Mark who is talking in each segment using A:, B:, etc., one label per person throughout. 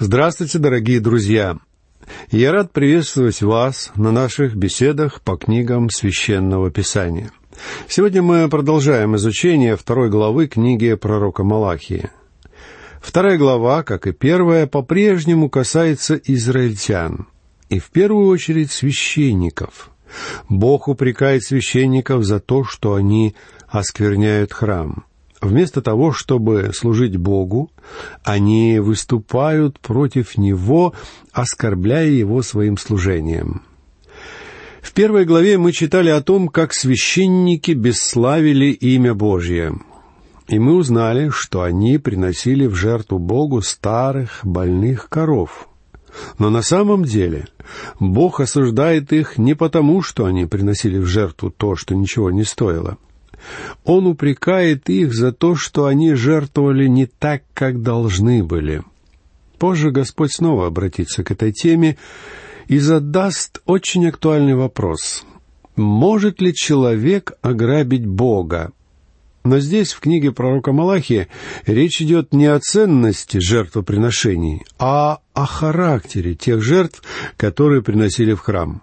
A: Здравствуйте, дорогие друзья! Я рад приветствовать вас на наших беседах по книгам Священного Писания. Сегодня мы продолжаем изучение второй главы книги пророка Малахии. Вторая глава, как и первая, по-прежнему касается израильтян, и в первую очередь священников. Бог упрекает священников за то, что они оскверняют храм. Вместо того, чтобы служить Богу, они выступают против Него, оскорбляя Его своим служением. В первой главе мы читали о том, как священники бесславили имя Божье. И мы узнали, что они приносили в жертву Богу старых больных коров. Но на самом деле Бог осуждает их не потому, что они приносили в жертву то, что ничего не стоило – он упрекает их за то, что они жертвовали не так, как должны были. Позже Господь снова обратится к этой теме и задаст очень актуальный вопрос. Может ли человек ограбить Бога? Но здесь, в книге пророка Малахии, речь идет не о ценности жертвоприношений, а о характере тех жертв, которые приносили в храм.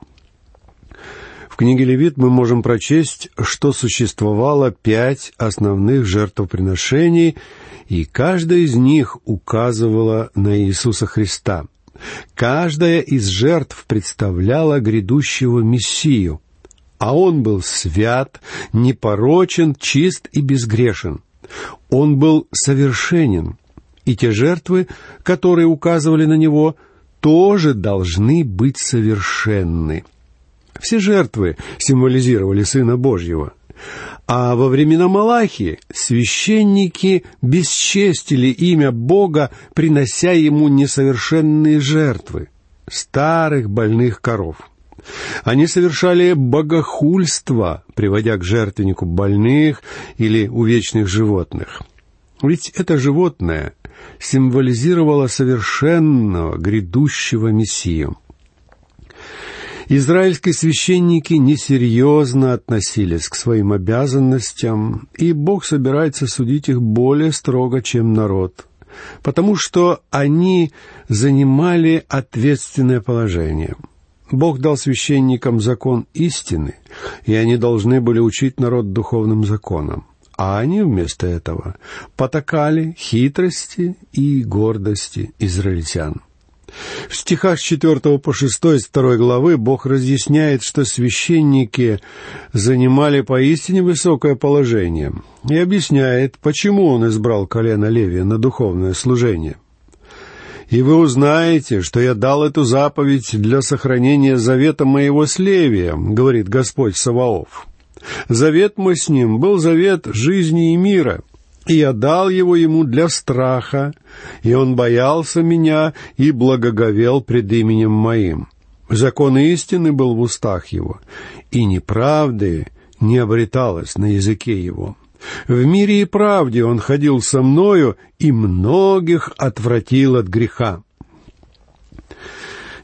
A: В книге Левит мы можем прочесть, что существовало пять основных жертвоприношений, и каждая из них указывала на Иисуса Христа. Каждая из жертв представляла грядущего Мессию, а Он был свят, непорочен, чист и безгрешен. Он был совершенен, и те жертвы, которые указывали на Него, тоже должны быть совершенны. Все жертвы символизировали Сына Божьего. А во времена Малахии священники бесчестили имя Бога, принося ему несовершенные жертвы — старых больных коров. Они совершали богохульство, приводя к жертвеннику больных или увечных животных. Ведь это животное символизировало совершенного грядущего Мессию — Израильские священники несерьезно относились к своим обязанностям, и Бог собирается судить их более строго, чем народ, потому что они занимали ответственное положение. Бог дал священникам закон истины, и они должны были учить народ духовным законам. А они вместо этого потакали хитрости и гордости израильтян. В стихах с 4 по 6 из 2 главы Бог разъясняет, что священники занимали поистине высокое положение, и объясняет, почему Он избрал колено Левия на духовное служение. «И вы узнаете, что я дал эту заповедь для сохранения завета моего с Левием», — говорит Господь Саваоф. «Завет мой с ним был завет жизни и мира, и я дал его ему для страха, и он боялся меня и благоговел пред именем моим. Закон истины был в устах его, и неправды не обреталось на языке его. В мире и правде он ходил со мною, и многих отвратил от греха.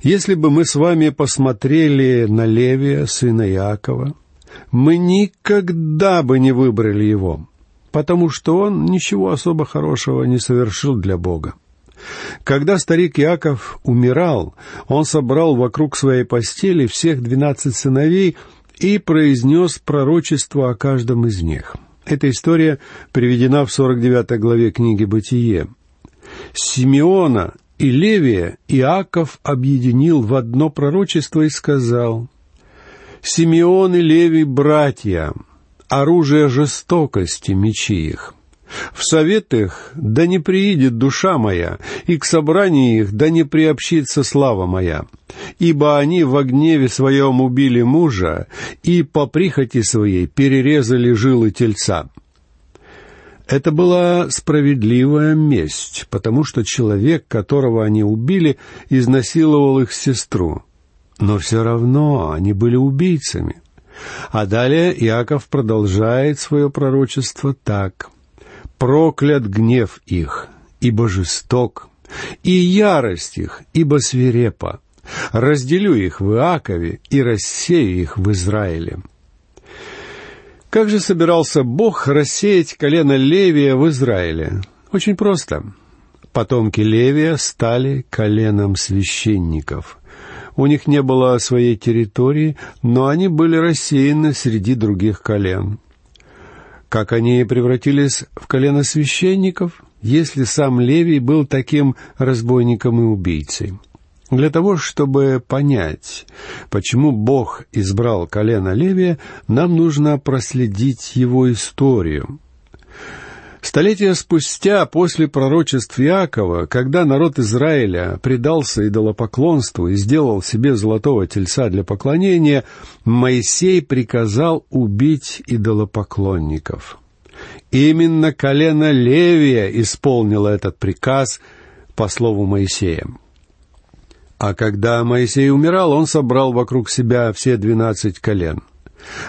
A: Если бы мы с вами посмотрели на Левия, сына Якова, мы никогда бы не выбрали его потому что он ничего особо хорошего не совершил для Бога. Когда старик Яков умирал, он собрал вокруг своей постели всех двенадцать сыновей и произнес пророчество о каждом из них. Эта история приведена в 49 главе книги «Бытие». Симеона и Левия Иаков объединил в одно пророчество и сказал, «Симеон и Левий — братья, оружие жестокости мечи их. В совет их да не приидет душа моя, и к собранию их да не приобщится слава моя. Ибо они в гневе своем убили мужа, и по прихоти своей перерезали жилы тельца. Это была справедливая месть, потому что человек, которого они убили, изнасиловал их сестру. Но все равно они были убийцами. А далее Иаков продолжает свое пророчество так. «Проклят гнев их, ибо жесток, и ярость их, ибо свирепа. Разделю их в Иакове и рассею их в Израиле». Как же собирался Бог рассеять колено Левия в Израиле? Очень просто. Потомки Левия стали коленом священников. У них не было своей территории, но они были рассеяны среди других колен. Как они превратились в колено священников, если сам Левий был таким разбойником и убийцей? Для того, чтобы понять, почему Бог избрал колено Левия, нам нужно проследить его историю. Столетия спустя, после пророчеств Иакова, когда народ Израиля предался идолопоклонству и сделал себе золотого тельца для поклонения, Моисей приказал убить идолопоклонников. Именно колено Левия исполнило этот приказ по слову Моисея. А когда Моисей умирал, он собрал вокруг себя все двенадцать колен.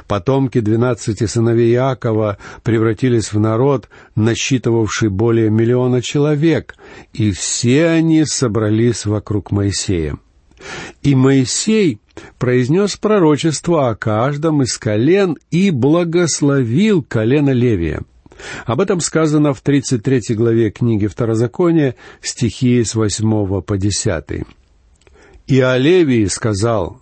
A: Потомки двенадцати сыновей Иакова превратились в народ, насчитывавший более миллиона человек, и все они собрались вокруг Моисея. И Моисей произнес пророчество о каждом из колен и благословил колено Левия. Об этом сказано в 33 главе книги Второзакония, стихи с 8 по 10. И о Левии сказал,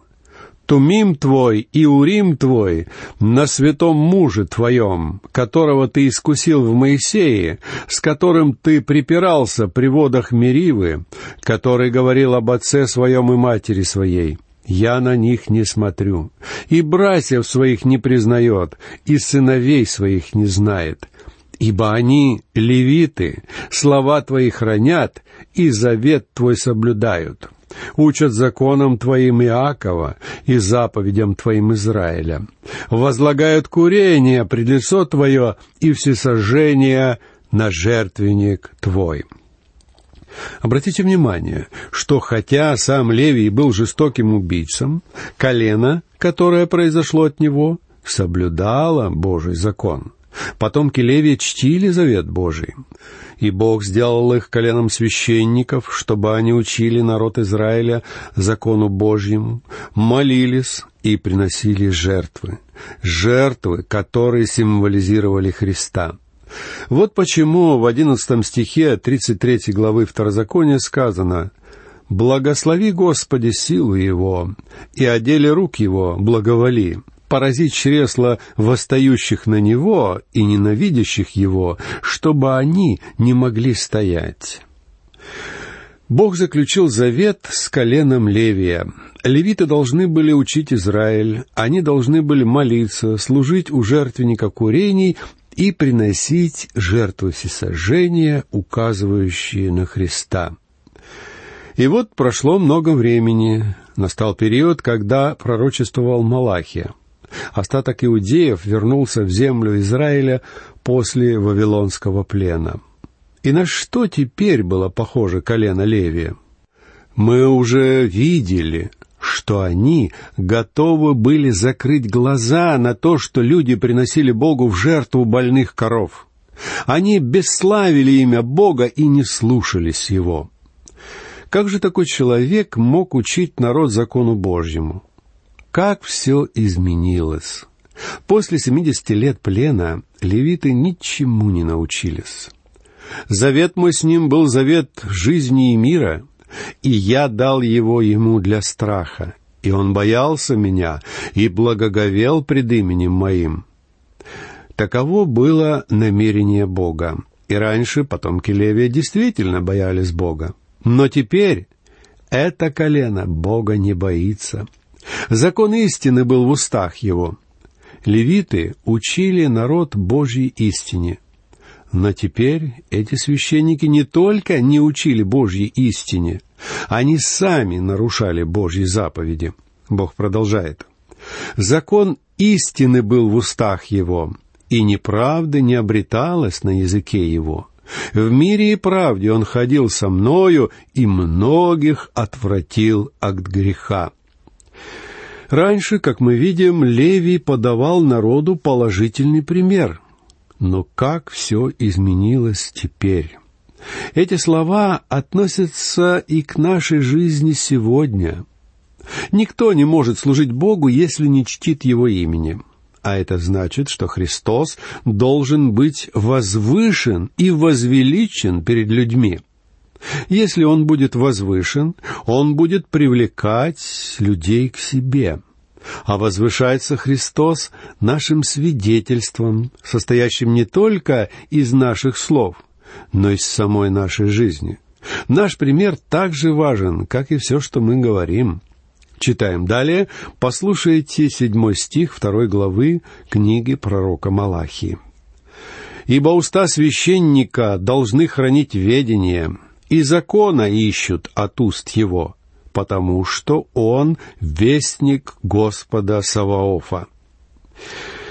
A: «Тумим твой и Урим твой на святом муже твоем, которого ты искусил в Моисее, с которым ты припирался при водах Меривы, который говорил об отце своем и матери своей». Я на них не смотрю, и братьев своих не признает, и сыновей своих не знает, ибо они, левиты, слова твои хранят и завет твой соблюдают учат законам Твоим Иакова и заповедям Твоим Израиля, возлагают курение пред лицо Твое и всесожжение на жертвенник Твой». Обратите внимание, что хотя сам Левий был жестоким убийцем, колено, которое произошло от него, соблюдало Божий закон. Потомки Левия чтили завет Божий. И Бог сделал их коленом священников, чтобы они учили народ Израиля закону Божьему, молились и приносили жертвы, жертвы, которые символизировали Христа. Вот почему в одиннадцатом стихе 33 главы Второзакония сказано «Благослови, Господи, силу Его, и о деле рук Его благоволи, поразить чресла восстающих на него и ненавидящих его, чтобы они не могли стоять. Бог заключил завет с коленом Левия. Левиты должны были учить Израиль, они должны были молиться, служить у жертвенника курений и приносить жертвы всесожжения, указывающие на Христа. И вот прошло много времени, настал период, когда пророчествовал Малахия. Остаток иудеев вернулся в землю Израиля после Вавилонского плена. И на что теперь было похоже колено Левия? Мы уже видели, что они готовы были закрыть глаза на то, что люди приносили Богу в жертву больных коров. Они бесславили имя Бога и не слушались Его. Как же такой человек мог учить народ закону Божьему? Как все изменилось! После семидесяти лет плена левиты ничему не научились. Завет мой с ним был завет жизни и мира, и я дал его ему для страха, и он боялся меня и благоговел пред именем моим. Таково было намерение Бога. И раньше потомки Левия действительно боялись Бога. Но теперь это колено Бога не боится — Закон истины был в устах его. Левиты учили народ Божьей истине. Но теперь эти священники не только не учили Божьей истине, они сами нарушали Божьи заповеди. Бог продолжает. Закон истины был в устах его, и неправды не обреталось на языке его. В мире и правде он ходил со мною и многих отвратил от греха. Раньше, как мы видим, Левий подавал народу положительный пример. Но как все изменилось теперь? Эти слова относятся и к нашей жизни сегодня. Никто не может служить Богу, если не чтит Его имени. А это значит, что Христос должен быть возвышен и возвеличен перед людьми. Если он будет возвышен, он будет привлекать людей к себе. А возвышается Христос нашим свидетельством, состоящим не только из наших слов, но и из самой нашей жизни. Наш пример так же важен, как и все, что мы говорим. Читаем далее. Послушайте седьмой стих второй главы книги пророка Малахии. «Ибо уста священника должны хранить ведение, и закона ищут от уст его, потому что он вестник Господа Саваофа».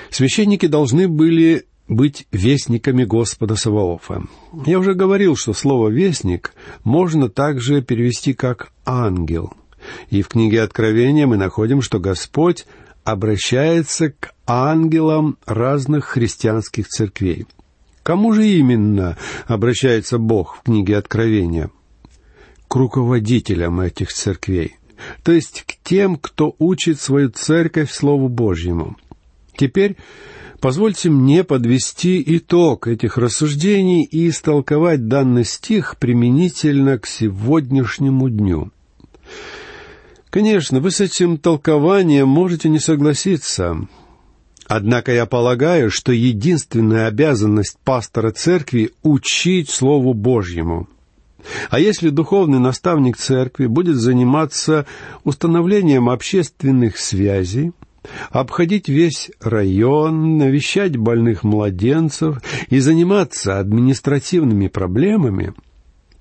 A: Священники должны были быть вестниками Господа Саваофа. Я уже говорил, что слово «вестник» можно также перевести как «ангел». И в книге Откровения мы находим, что Господь обращается к ангелам разных христианских церквей. Кому же именно обращается Бог в книге Откровения? К руководителям этих церквей, то есть к тем, кто учит свою церковь Слову Божьему. Теперь позвольте мне подвести итог этих рассуждений и истолковать данный стих применительно к сегодняшнему дню. Конечно, вы с этим толкованием можете не согласиться. Однако я полагаю, что единственная обязанность пастора церкви — учить Слову Божьему. А если духовный наставник церкви будет заниматься установлением общественных связей, обходить весь район, навещать больных младенцев и заниматься административными проблемами —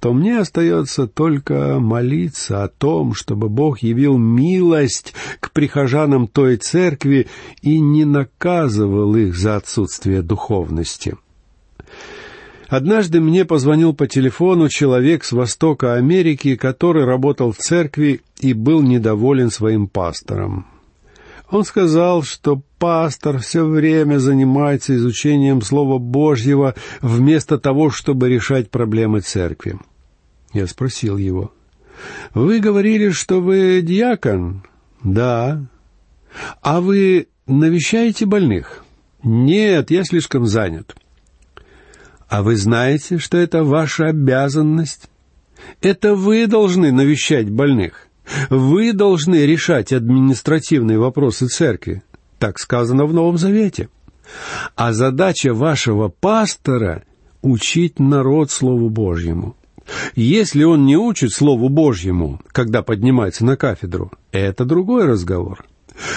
A: то мне остается только молиться о том, чтобы Бог явил милость к прихожанам той церкви и не наказывал их за отсутствие духовности. Однажды мне позвонил по телефону человек с востока Америки, который работал в церкви и был недоволен своим пастором. Он сказал, что пастор все время занимается изучением Слова Божьего вместо того, чтобы решать проблемы церкви. Я спросил его, «Вы говорили, что вы диакон?» «Да». «А вы навещаете больных?» «Нет, я слишком занят». «А вы знаете, что это ваша обязанность?» «Это вы должны навещать больных. Вы должны решать административные вопросы церкви. Так сказано в Новом Завете. А задача вашего пастора — учить народ Слову Божьему. Если он не учит Слову Божьему, когда поднимается на кафедру, это другой разговор.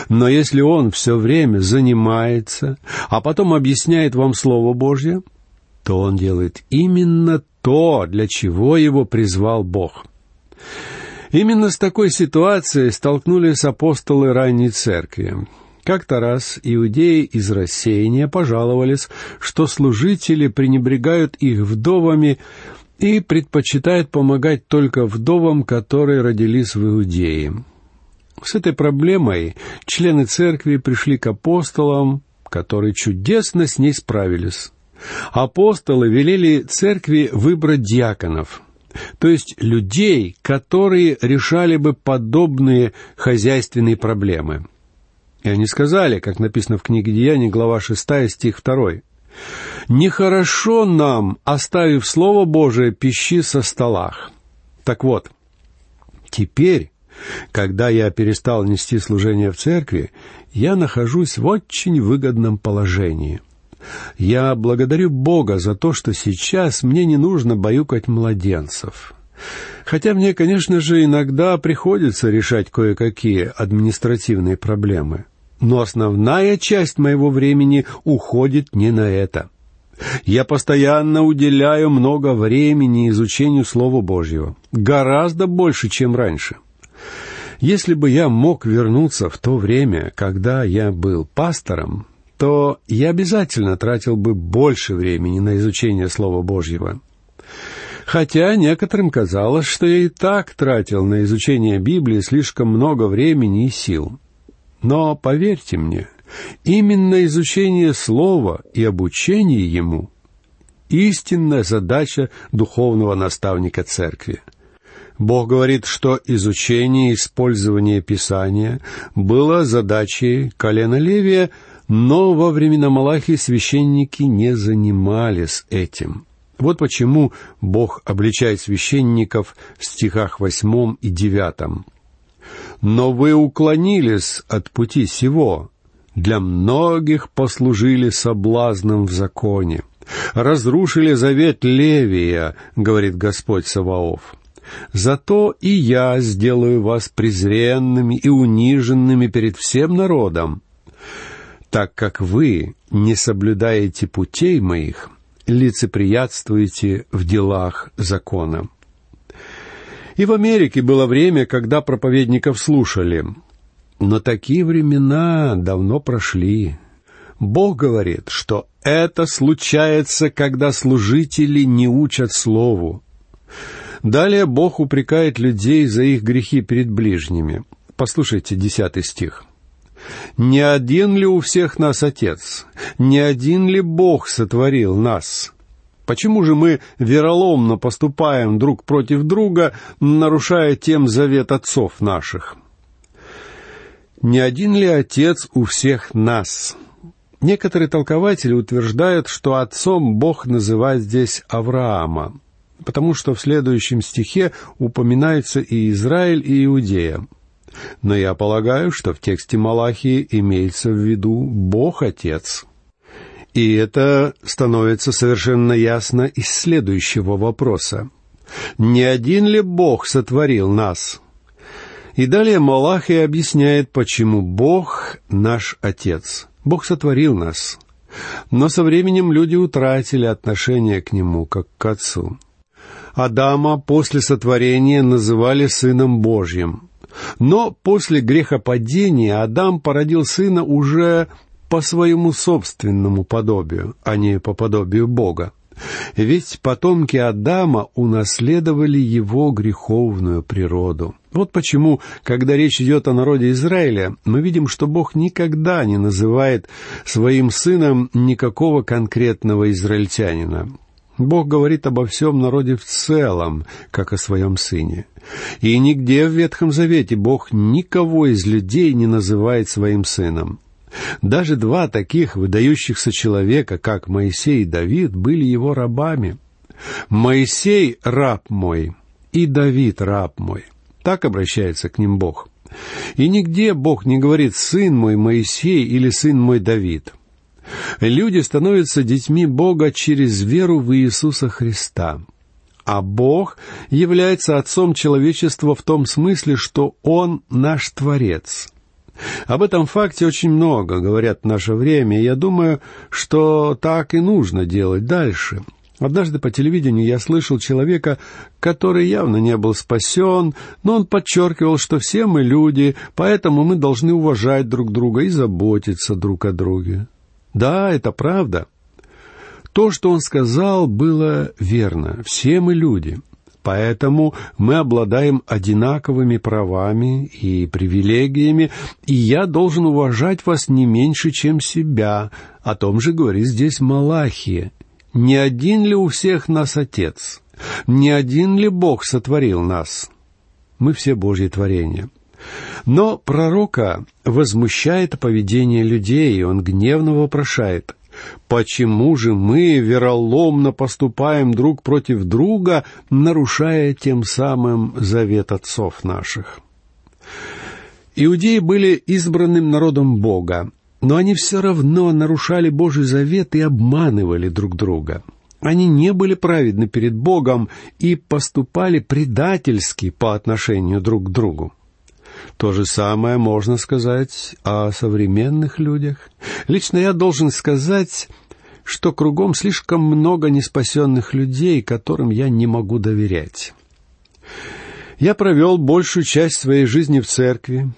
A: Но если он все время занимается, а потом объясняет вам Слово Божье, то он делает именно то, для чего его призвал Бог. Именно с такой ситуацией столкнулись апостолы ранней церкви. Как-то раз иудеи из рассеяния пожаловались, что служители пренебрегают их вдовами и предпочитают помогать только вдовам, которые родились в Иудее. С этой проблемой члены церкви пришли к апостолам, которые чудесно с ней справились. Апостолы велели церкви выбрать диаконов, то есть людей, которые решали бы подобные хозяйственные проблемы. И они сказали, как написано в книге Деяний, глава 6, стих 2, Нехорошо нам, оставив Слово Божие, пищи со столах. Так вот, теперь, когда я перестал нести служение в церкви, я нахожусь в очень выгодном положении. Я благодарю Бога за то, что сейчас мне не нужно баюкать младенцев. Хотя мне, конечно же, иногда приходится решать кое-какие административные проблемы. Но основная часть моего времени уходит не на это — я постоянно уделяю много времени изучению Слова Божьего, гораздо больше, чем раньше. Если бы я мог вернуться в то время, когда я был пастором, то я обязательно тратил бы больше времени на изучение Слова Божьего. Хотя некоторым казалось, что я и так тратил на изучение Библии слишком много времени и сил. Но поверьте мне, Именно изучение Слова и обучение ему — истинная задача духовного наставника Церкви. Бог говорит, что изучение и использование Писания было задачей колена Левия, но во времена Малахии священники не занимались этим. Вот почему Бог обличает священников в стихах восьмом и девятом. «Но вы уклонились от пути сего, для многих послужили соблазном в законе. Разрушили завет Левия, говорит Господь Саваоф. Зато и я сделаю вас презренными и униженными перед всем народом, так как вы не соблюдаете путей моих, лицеприятствуете в делах закона. И в Америке было время, когда проповедников слушали. Но такие времена давно прошли. Бог говорит, что это случается, когда служители не учат Слову. Далее Бог упрекает людей за их грехи перед ближними. Послушайте десятый стих. «Не один ли у всех нас Отец? Не один ли Бог сотворил нас? Почему же мы вероломно поступаем друг против друга, нарушая тем завет отцов наших?» Не один ли Отец у всех нас? Некоторые толкователи утверждают, что отцом Бог называет здесь Авраама, потому что в следующем стихе упоминаются и Израиль, и Иудея. Но я полагаю, что в тексте Малахии имеется в виду Бог-Отец. И это становится совершенно ясно из следующего вопроса. Не один ли Бог сотворил нас? И далее Малахия объясняет, почему Бог наш Отец. Бог сотворил нас. Но со временем люди утратили отношение к Нему, как к Отцу. Адама после сотворения называли Сыном Божьим. Но после грехопадения Адам породил сына уже по своему собственному подобию, а не по подобию Бога. Ведь потомки Адама унаследовали его греховную природу. Вот почему, когда речь идет о народе Израиля, мы видим, что Бог никогда не называет своим сыном никакого конкретного израильтянина. Бог говорит обо всем народе в целом, как о своем сыне. И нигде в Ветхом Завете Бог никого из людей не называет своим сыном. Даже два таких выдающихся человека, как Моисей и Давид, были его рабами. «Моисей — раб мой, и Давид — раб мой». Так обращается к ним Бог. И нигде Бог не говорит «сын мой Моисей» или «сын мой Давид». Люди становятся детьми Бога через веру в Иисуса Христа. А Бог является Отцом человечества в том смысле, что Он наш Творец. Об этом факте очень много говорят в наше время, и я думаю, что так и нужно делать дальше. Однажды по телевидению я слышал человека, который явно не был спасен, но он подчеркивал, что все мы люди, поэтому мы должны уважать друг друга и заботиться друг о друге. Да, это правда. То, что он сказал, было верно. Все мы люди. Поэтому мы обладаем одинаковыми правами и привилегиями, и я должен уважать вас не меньше, чем себя. О том же говорит здесь Малахия. Не один ли у всех нас Отец? Не один ли Бог сотворил нас? Мы все Божьи творения. Но пророка возмущает поведение людей, и он гневно вопрошает, «Почему же мы вероломно поступаем друг против друга, нарушая тем самым завет отцов наших?» Иудеи были избранным народом Бога, но они все равно нарушали Божий завет и обманывали друг друга. Они не были праведны перед Богом и поступали предательски по отношению друг к другу. То же самое можно сказать о современных людях. Лично я должен сказать, что кругом слишком много неспасенных людей, которым я не могу доверять. Я провел большую часть своей жизни в церкви,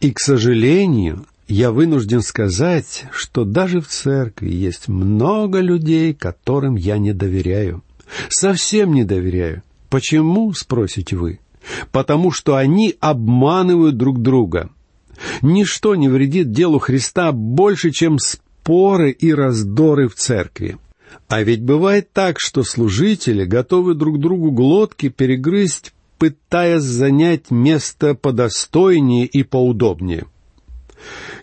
A: и, к сожалению, я вынужден сказать, что даже в церкви есть много людей, которым я не доверяю. Совсем не доверяю. Почему, спросите вы? Потому что они обманывают друг друга. Ничто не вредит делу Христа больше, чем споры и раздоры в церкви. А ведь бывает так, что служители готовы друг другу глотки перегрызть, пытаясь занять место подостойнее и поудобнее.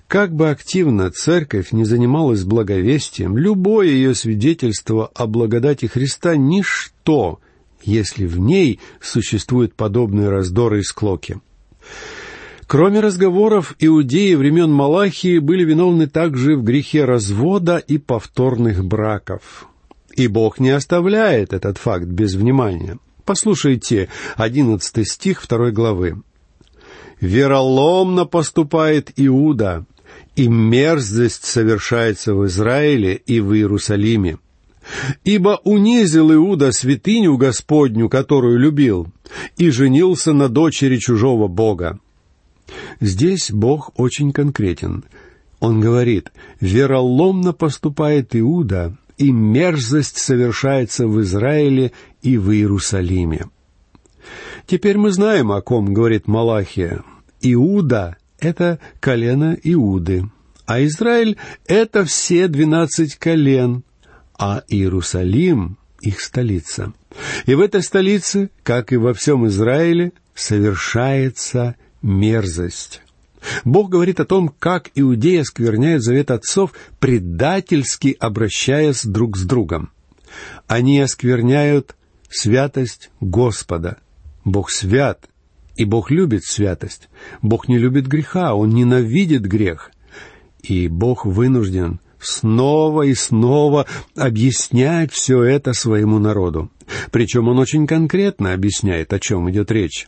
A: Как бы активно церковь не занималась благовестием, любое ее свидетельство о благодати Христа — ничто, если в ней существуют подобные раздоры и склоки. Кроме разговоров, иудеи времен Малахии были виновны также в грехе развода и повторных браков. И Бог не оставляет этот факт без внимания. Послушайте одиннадцатый стих второй главы. «Вероломно поступает Иуда, и мерзость совершается в Израиле и в Иерусалиме. Ибо унизил Иуда святыню Господню, которую любил, и женился на дочери чужого Бога. Здесь Бог очень конкретен. Он говорит, вероломно поступает Иуда, и мерзость совершается в Израиле и в Иерусалиме. Теперь мы знаем, о ком говорит Малахия. Иуда — это колено Иуды, а Израиль — это все двенадцать колен, а Иерусалим — их столица. И в этой столице, как и во всем Израиле, совершается мерзость. Бог говорит о том, как иудеи оскверняют завет отцов, предательски обращаясь друг с другом. Они оскверняют святость Господа. Бог свят, и Бог любит святость. Бог не любит греха, Он ненавидит грех. И Бог вынужден снова и снова объяснять все это своему народу. Причем он очень конкретно объясняет, о чем идет речь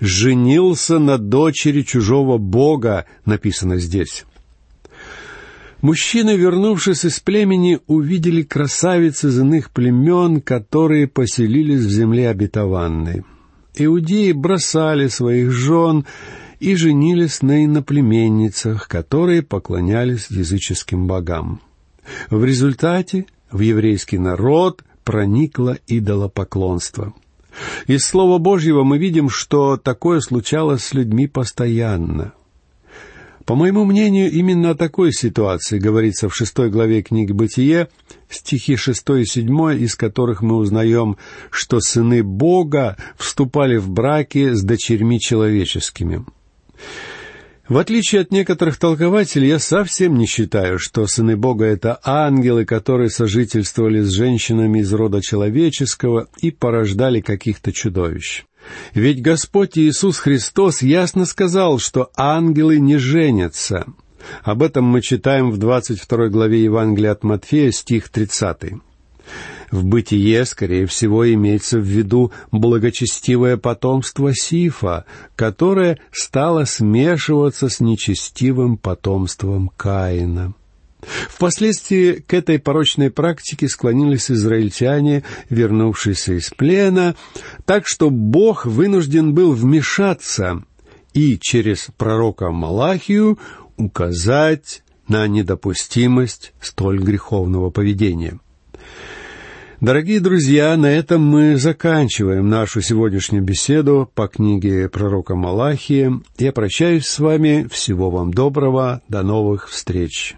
A: женился на дочери чужого бога, написано здесь. Мужчины, вернувшись из племени, увидели красавиц из иных племен, которые поселились в земле обетованной. Иудеи бросали своих жен и женились на иноплеменницах, которые поклонялись языческим богам. В результате в еврейский народ проникло идолопоклонство — из Слова Божьего мы видим, что такое случалось с людьми постоянно. По моему мнению, именно о такой ситуации говорится в шестой главе книги «Бытие», стихи шестой и седьмой, из которых мы узнаем, что сыны Бога вступали в браки с дочерьми человеческими. В отличие от некоторых толкователей, я совсем не считаю, что сыны Бога — это ангелы, которые сожительствовали с женщинами из рода человеческого и порождали каких-то чудовищ. Ведь Господь Иисус Христос ясно сказал, что ангелы не женятся. Об этом мы читаем в 22 главе Евангелия от Матфея, стих 30. В бытие, скорее всего, имеется в виду благочестивое потомство Сифа, которое стало смешиваться с нечестивым потомством Каина. Впоследствии к этой порочной практике склонились израильтяне, вернувшиеся из плена, так что Бог вынужден был вмешаться и через пророка Малахию указать на недопустимость столь греховного поведения. Дорогие друзья, на этом мы заканчиваем нашу сегодняшнюю беседу по книге пророка Малахии. Я прощаюсь с вами. Всего вам доброго. До новых встреч.